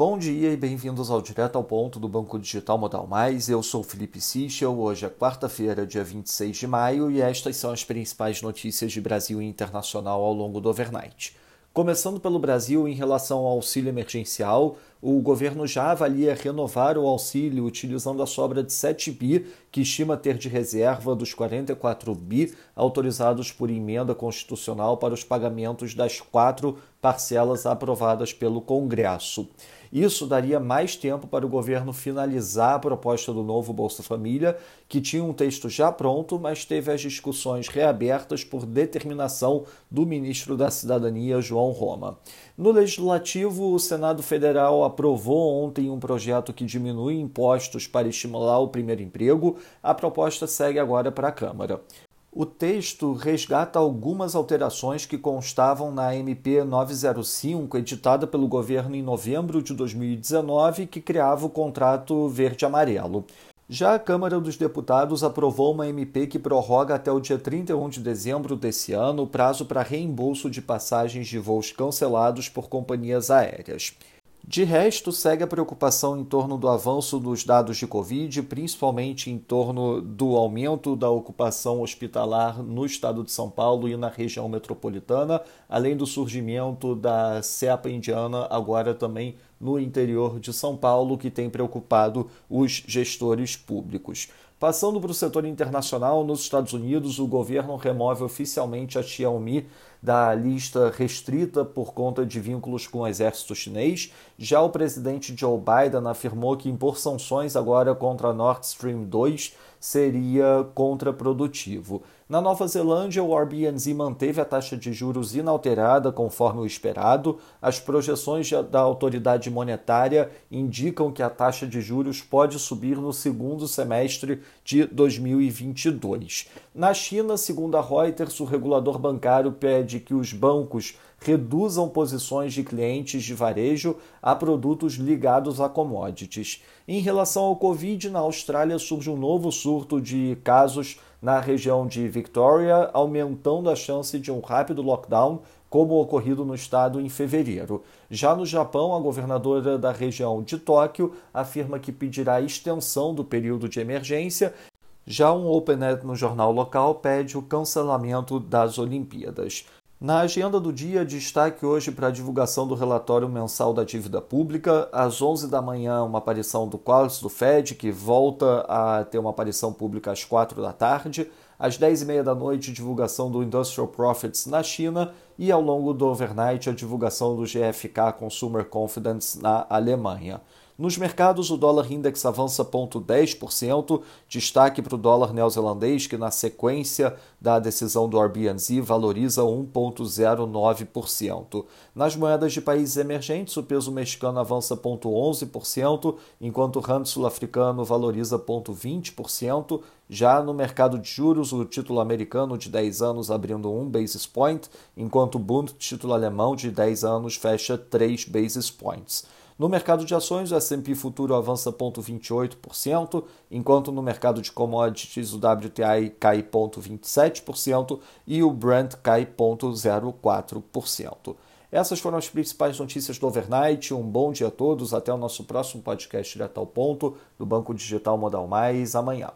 Bom dia e bem-vindos ao Direto ao Ponto do Banco Digital Modal Mais. Eu sou Felipe Sichel. Hoje é quarta-feira, dia 26 de maio, e estas são as principais notícias de Brasil e internacional ao longo do overnight. Começando pelo Brasil, em relação ao auxílio emergencial, o governo já avalia renovar o auxílio utilizando a sobra de 7 bi, que estima ter de reserva dos 44 bi autorizados por emenda constitucional para os pagamentos das quatro parcelas aprovadas pelo Congresso. Isso daria mais tempo para o governo finalizar a proposta do novo Bolsa Família, que tinha um texto já pronto, mas teve as discussões reabertas por determinação do ministro da Cidadania, João Roma. No Legislativo, o Senado Federal aprovou ontem um projeto que diminui impostos para estimular o primeiro emprego. A proposta segue agora para a Câmara. O texto resgata algumas alterações que constavam na MP 905, editada pelo governo em novembro de 2019, que criava o contrato verde-amarelo. Já a Câmara dos Deputados aprovou uma MP que prorroga até o dia 31 de dezembro desse ano o prazo para reembolso de passagens de voos cancelados por companhias aéreas. De resto, segue a preocupação em torno do avanço dos dados de Covid, principalmente em torno do aumento da ocupação hospitalar no estado de São Paulo e na região metropolitana, além do surgimento da cepa indiana, agora também no interior de São Paulo, que tem preocupado os gestores públicos. Passando para o setor internacional, nos Estados Unidos, o governo remove oficialmente a Xiaomi da lista restrita por conta de vínculos com o exército chinês. Já o presidente Joe Biden afirmou que impor sanções agora contra Nord Stream 2 seria contraprodutivo. Na Nova Zelândia, o Airbnb manteve a taxa de juros inalterada conforme o esperado. As projeções da autoridade monetária indicam que a taxa de juros pode subir no segundo semestre de 2022. Na China, segundo a Reuters, o regulador bancário pede que os bancos reduzam posições de clientes de varejo a produtos ligados a commodities. Em relação ao Covid, na Austrália surge um novo surto de casos na região de Victoria, aumentando a chance de um rápido lockdown, como ocorrido no estado em fevereiro. Já no Japão, a governadora da região de Tóquio afirma que pedirá extensão do período de emergência. Já um OpenNet no jornal local pede o cancelamento das Olimpíadas. Na agenda do dia, destaque hoje para a divulgação do relatório mensal da dívida pública. Às 11 da manhã, uma aparição do Qualis do Fed, que volta a ter uma aparição pública às 4 da tarde. Às 10 e meia da noite, divulgação do Industrial Profits na China. E ao longo do overnight, a divulgação do GFK Consumer Confidence na Alemanha. Nos mercados, o dólar index avança 0,10%, destaque para o dólar neozelandês, que na sequência da decisão do Airbnb valoriza 1,09%. Nas moedas de países emergentes, o peso mexicano avança 0,11%, enquanto o rand sul-africano valoriza 0,20%. Já no mercado de juros, o título americano de 10 anos abrindo 1 basis point, enquanto o Bund, título alemão de 10 anos, fecha 3 basis points. No mercado de ações, o S&P futuro avança 0,28%, enquanto no mercado de commodities o WTI cai 0,27% e o Brent cai 0,04%. Essas foram as principais notícias do overnight. Um bom dia a todos. Até o nosso próximo podcast direto ao ponto do Banco Digital Modal Mais amanhã.